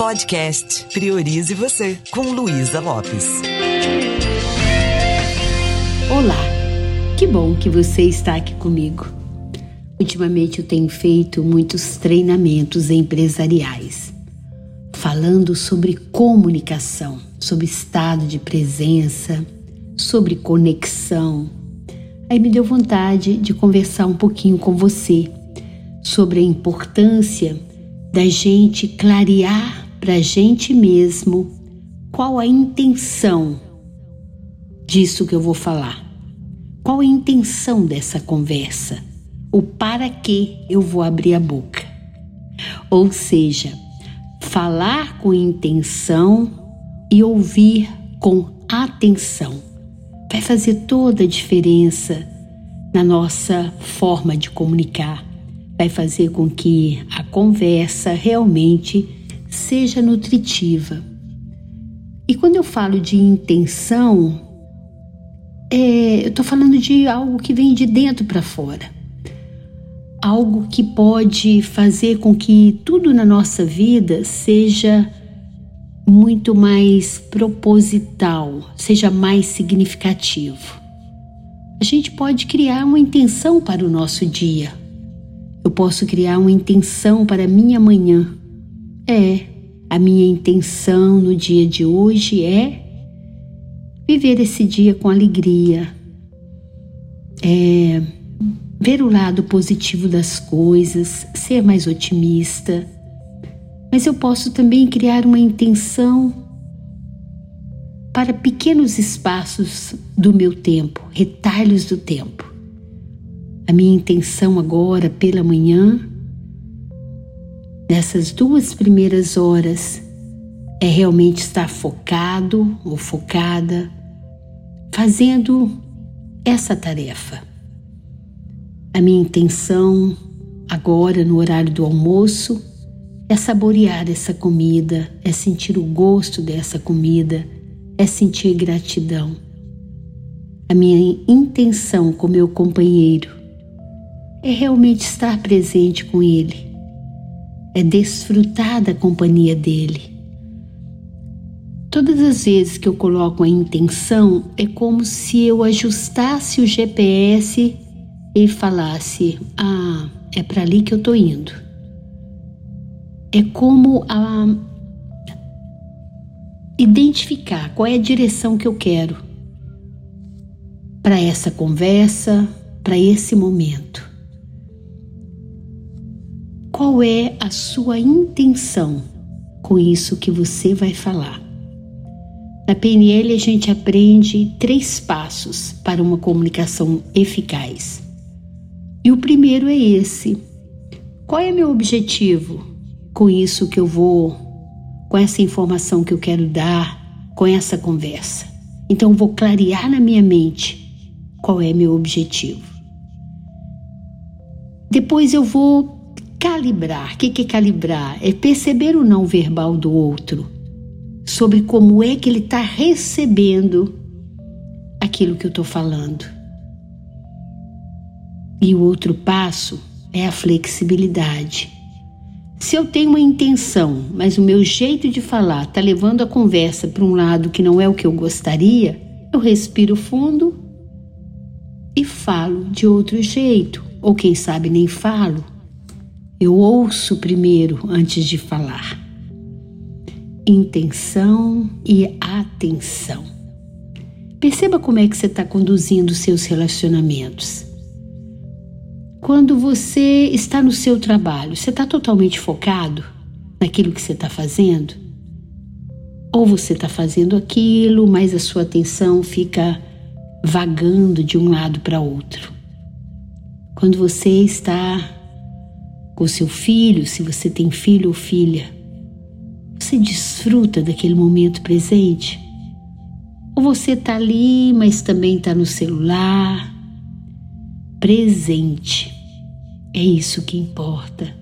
Podcast Priorize Você, com Luísa Lopes. Olá, que bom que você está aqui comigo. Ultimamente eu tenho feito muitos treinamentos empresariais, falando sobre comunicação, sobre estado de presença, sobre conexão. Aí me deu vontade de conversar um pouquinho com você sobre a importância da gente clarear para a gente mesmo qual a intenção disso que eu vou falar. Qual a intenção dessa conversa? O para que eu vou abrir a boca? Ou seja, falar com intenção e ouvir com atenção vai fazer toda a diferença na nossa forma de comunicar vai fazer com que a conversa realmente seja nutritiva. E quando eu falo de intenção, é, eu estou falando de algo que vem de dentro para fora. Algo que pode fazer com que tudo na nossa vida seja muito mais proposital, seja mais significativo. A gente pode criar uma intenção para o nosso dia, eu posso criar uma intenção para minha manhã. É, a minha intenção no dia de hoje é viver esse dia com alegria, é ver o lado positivo das coisas, ser mais otimista. Mas eu posso também criar uma intenção para pequenos espaços do meu tempo, retalhos do tempo. A minha intenção agora pela manhã, nessas duas primeiras horas, é realmente estar focado ou focada, fazendo essa tarefa. A minha intenção agora, no horário do almoço, é saborear essa comida, é sentir o gosto dessa comida, é sentir gratidão. A minha intenção com meu companheiro é realmente estar presente com Ele, é desfrutar da companhia dele. Todas as vezes que eu coloco a intenção, é como se eu ajustasse o GPS e falasse: Ah, é para ali que eu estou indo. É como a identificar qual é a direção que eu quero para essa conversa, para esse momento. Qual é a sua intenção com isso que você vai falar? Na PNL, a gente aprende três passos para uma comunicação eficaz. E o primeiro é esse: qual é meu objetivo com isso que eu vou, com essa informação que eu quero dar, com essa conversa? Então, vou clarear na minha mente qual é meu objetivo. Depois eu vou Calibrar, o que, que é calibrar? É perceber o não verbal do outro, sobre como é que ele está recebendo aquilo que eu estou falando. E o outro passo é a flexibilidade. Se eu tenho uma intenção, mas o meu jeito de falar está levando a conversa para um lado que não é o que eu gostaria, eu respiro fundo e falo de outro jeito, ou quem sabe nem falo. Eu ouço primeiro antes de falar. Intenção e atenção. Perceba como é que você está conduzindo seus relacionamentos. Quando você está no seu trabalho, você está totalmente focado naquilo que você está fazendo? Ou você está fazendo aquilo, mas a sua atenção fica vagando de um lado para outro? Quando você está com seu filho, se você tem filho ou filha. Você desfruta daquele momento presente? Ou você está ali, mas também está no celular? Presente. É isso que importa.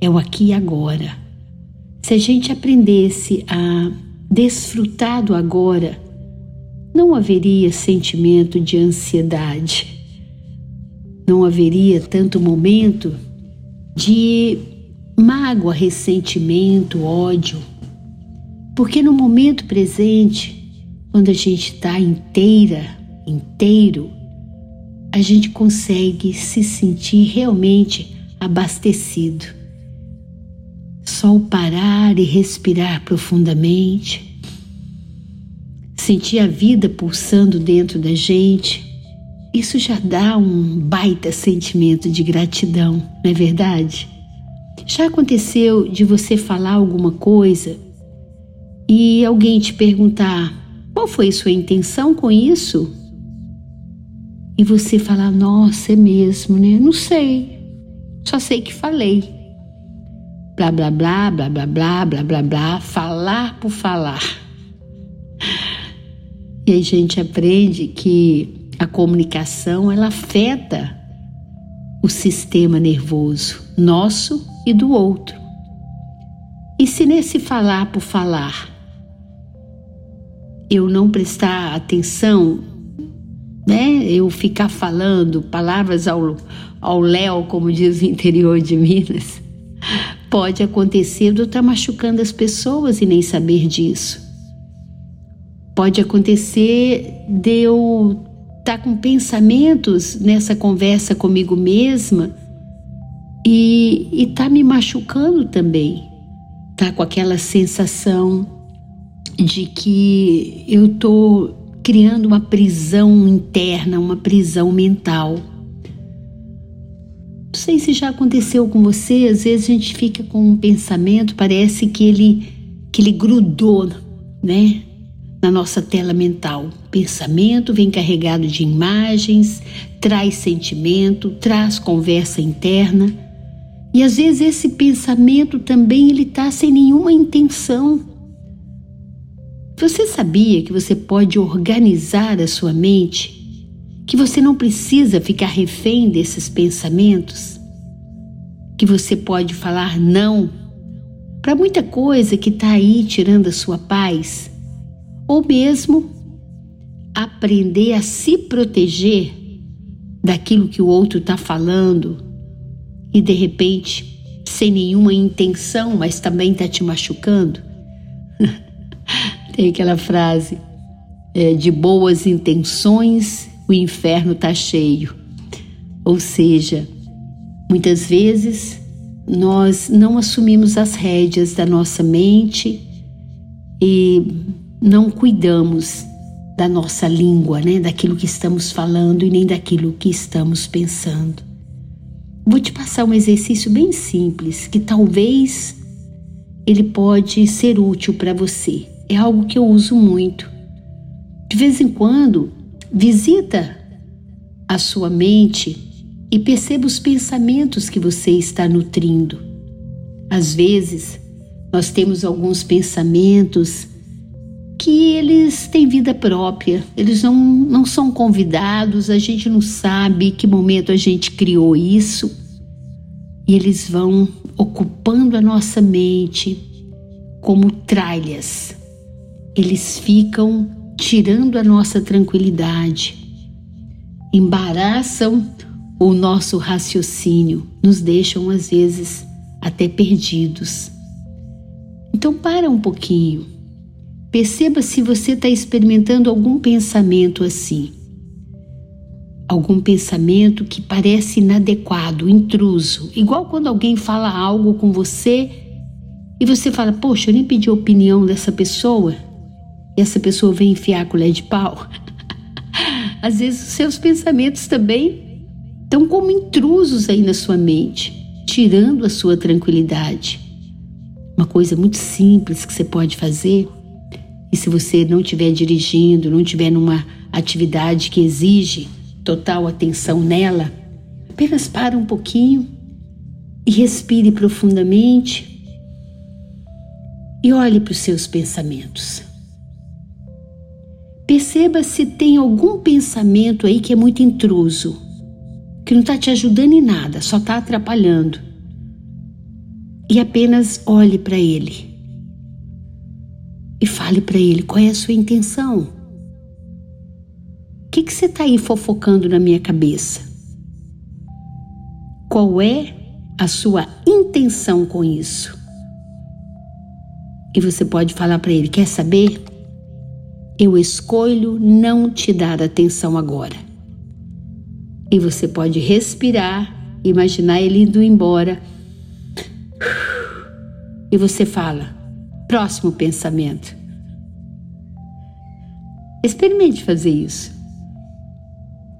É o aqui e agora. Se a gente aprendesse a desfrutar do agora, não haveria sentimento de ansiedade. Não haveria tanto momento de mágoa, ressentimento, ódio. Porque no momento presente, quando a gente está inteira, inteiro, a gente consegue se sentir realmente abastecido. Só o parar e respirar profundamente, sentir a vida pulsando dentro da gente, isso já dá um baita sentimento de gratidão, não é verdade? Já aconteceu de você falar alguma coisa e alguém te perguntar qual foi sua intenção com isso? E você falar, nossa, é mesmo, né? Não sei, só sei que falei. Blá, blá, blá, blá, blá, blá, blá, blá, blá, falar por falar. E a gente aprende que a comunicação, ela afeta o sistema nervoso nosso e do outro. E se nesse falar por falar eu não prestar atenção, né? Eu ficar falando palavras ao, ao léu, como diz o interior de Minas, pode acontecer de eu estar machucando as pessoas e nem saber disso. Pode acontecer de eu estar com pensamentos nessa conversa comigo mesma e estar tá me machucando também. Tá com aquela sensação de que eu estou criando uma prisão interna, uma prisão mental. Não sei se já aconteceu com você, às vezes a gente fica com um pensamento, parece que ele que ele grudou, né, na nossa tela mental. Pensamento vem carregado de imagens, traz sentimento, traz conversa interna. E às vezes esse pensamento também ele está sem nenhuma intenção você sabia que você pode organizar a sua mente? Que você não precisa ficar refém desses pensamentos? Que você pode falar não para muita coisa que está aí tirando a sua paz? Ou mesmo aprender a se proteger daquilo que o outro está falando e de repente, sem nenhuma intenção, mas também está te machucando? Tem aquela frase: é, de boas intenções o inferno está cheio. Ou seja, muitas vezes nós não assumimos as rédeas da nossa mente e não cuidamos da nossa língua, né? daquilo que estamos falando e nem daquilo que estamos pensando. Vou te passar um exercício bem simples que talvez ele pode ser útil para você é algo que eu uso muito. De vez em quando, visita a sua mente e perceba os pensamentos que você está nutrindo. Às vezes, nós temos alguns pensamentos que eles têm vida própria, eles não, não são convidados, a gente não sabe que momento a gente criou isso, e eles vão ocupando a nossa mente como tralhas eles ficam tirando a nossa tranquilidade, embaraçam o nosso raciocínio, nos deixam às vezes até perdidos. Então, para um pouquinho. Perceba se você está experimentando algum pensamento assim. Algum pensamento que parece inadequado, intruso. Igual quando alguém fala algo com você e você fala: Poxa, eu nem pedi a opinião dessa pessoa e essa pessoa vem enfiar a colher de pau. Às vezes os seus pensamentos também estão como intrusos aí na sua mente, tirando a sua tranquilidade. Uma coisa muito simples que você pode fazer, e se você não estiver dirigindo, não estiver numa atividade que exige total atenção nela, apenas para um pouquinho e respire profundamente e olhe para os seus pensamentos. Perceba se tem algum pensamento aí que é muito intruso, que não está te ajudando em nada, só está atrapalhando. E apenas olhe para ele e fale para ele qual é a sua intenção. O que, que você está aí fofocando na minha cabeça? Qual é a sua intenção com isso? E você pode falar para ele: Quer saber? Eu escolho não te dar atenção agora. E você pode respirar, imaginar ele indo embora. E você fala: Próximo pensamento. Experimente fazer isso.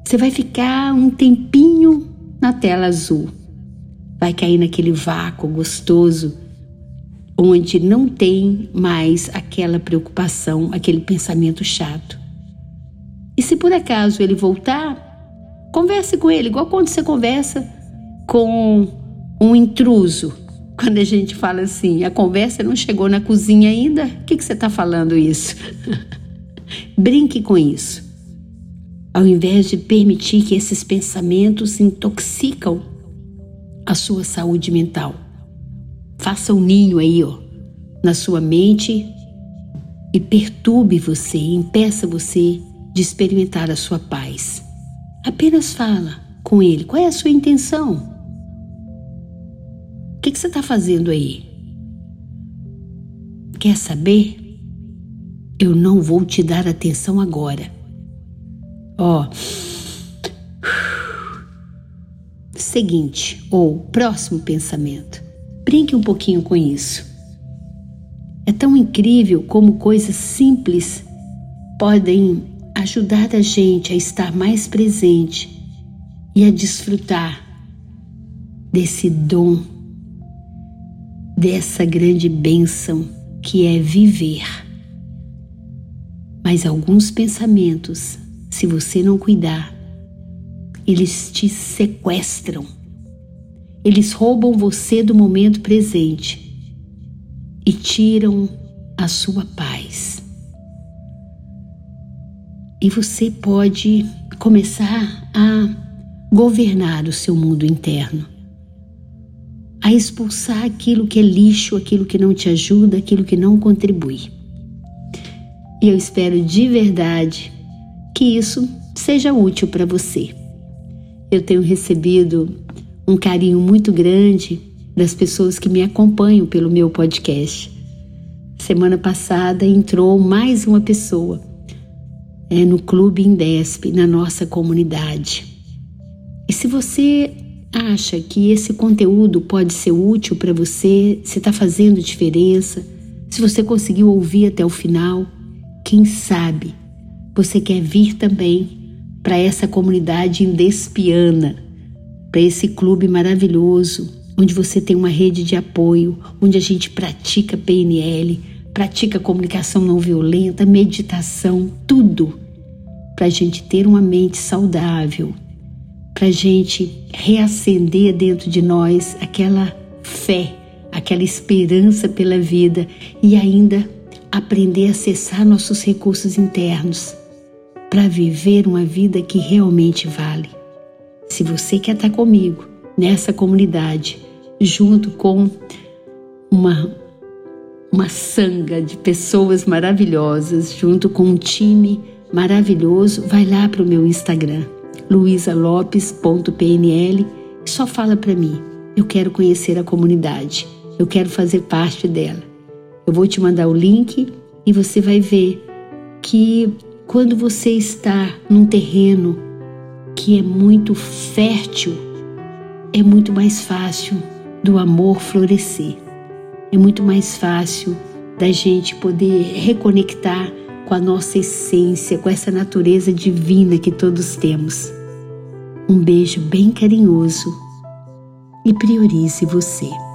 Você vai ficar um tempinho na tela azul. Vai cair naquele vácuo gostoso onde não tem mais aquela preocupação, aquele pensamento chato. E se por acaso ele voltar, converse com ele, igual quando você conversa com um intruso. Quando a gente fala assim, a conversa não chegou na cozinha ainda, o que, que você está falando isso? Brinque com isso. Ao invés de permitir que esses pensamentos intoxicam a sua saúde mental. Faça um ninho aí, ó, na sua mente e perturbe você, impeça você de experimentar a sua paz. Apenas fala com ele. Qual é a sua intenção? Que, que você está fazendo aí? Quer saber? Eu não vou te dar atenção agora. Ó. Oh. Seguinte, ou próximo pensamento. Brinque um pouquinho com isso. É tão incrível como coisas simples podem ajudar a gente a estar mais presente e a desfrutar desse dom, dessa grande bênção que é viver. Mas alguns pensamentos, se você não cuidar, eles te sequestram eles roubam você do momento presente e tiram a sua paz. E você pode começar a governar o seu mundo interno, a expulsar aquilo que é lixo, aquilo que não te ajuda, aquilo que não contribui. E eu espero de verdade que isso seja útil para você. Eu tenho recebido um carinho muito grande das pessoas que me acompanham pelo meu podcast. Semana passada entrou mais uma pessoa é, no Clube Indesp, na nossa comunidade. E se você acha que esse conteúdo pode ser útil para você, se está fazendo diferença, se você conseguiu ouvir até o final, quem sabe você quer vir também para essa comunidade indespiana para esse clube maravilhoso, onde você tem uma rede de apoio, onde a gente pratica PNL, pratica comunicação não violenta, meditação, tudo para a gente ter uma mente saudável, para a gente reacender dentro de nós aquela fé, aquela esperança pela vida e ainda aprender a acessar nossos recursos internos para viver uma vida que realmente vale. Se você quer estar comigo nessa comunidade, junto com uma, uma sanga de pessoas maravilhosas, junto com um time maravilhoso, vai lá para o meu Instagram, luisalopes.pnl só fala para mim. Eu quero conhecer a comunidade, eu quero fazer parte dela. Eu vou te mandar o link e você vai ver que quando você está num terreno que é muito fértil, é muito mais fácil do amor florescer. É muito mais fácil da gente poder reconectar com a nossa essência, com essa natureza divina que todos temos. Um beijo bem carinhoso e priorize você.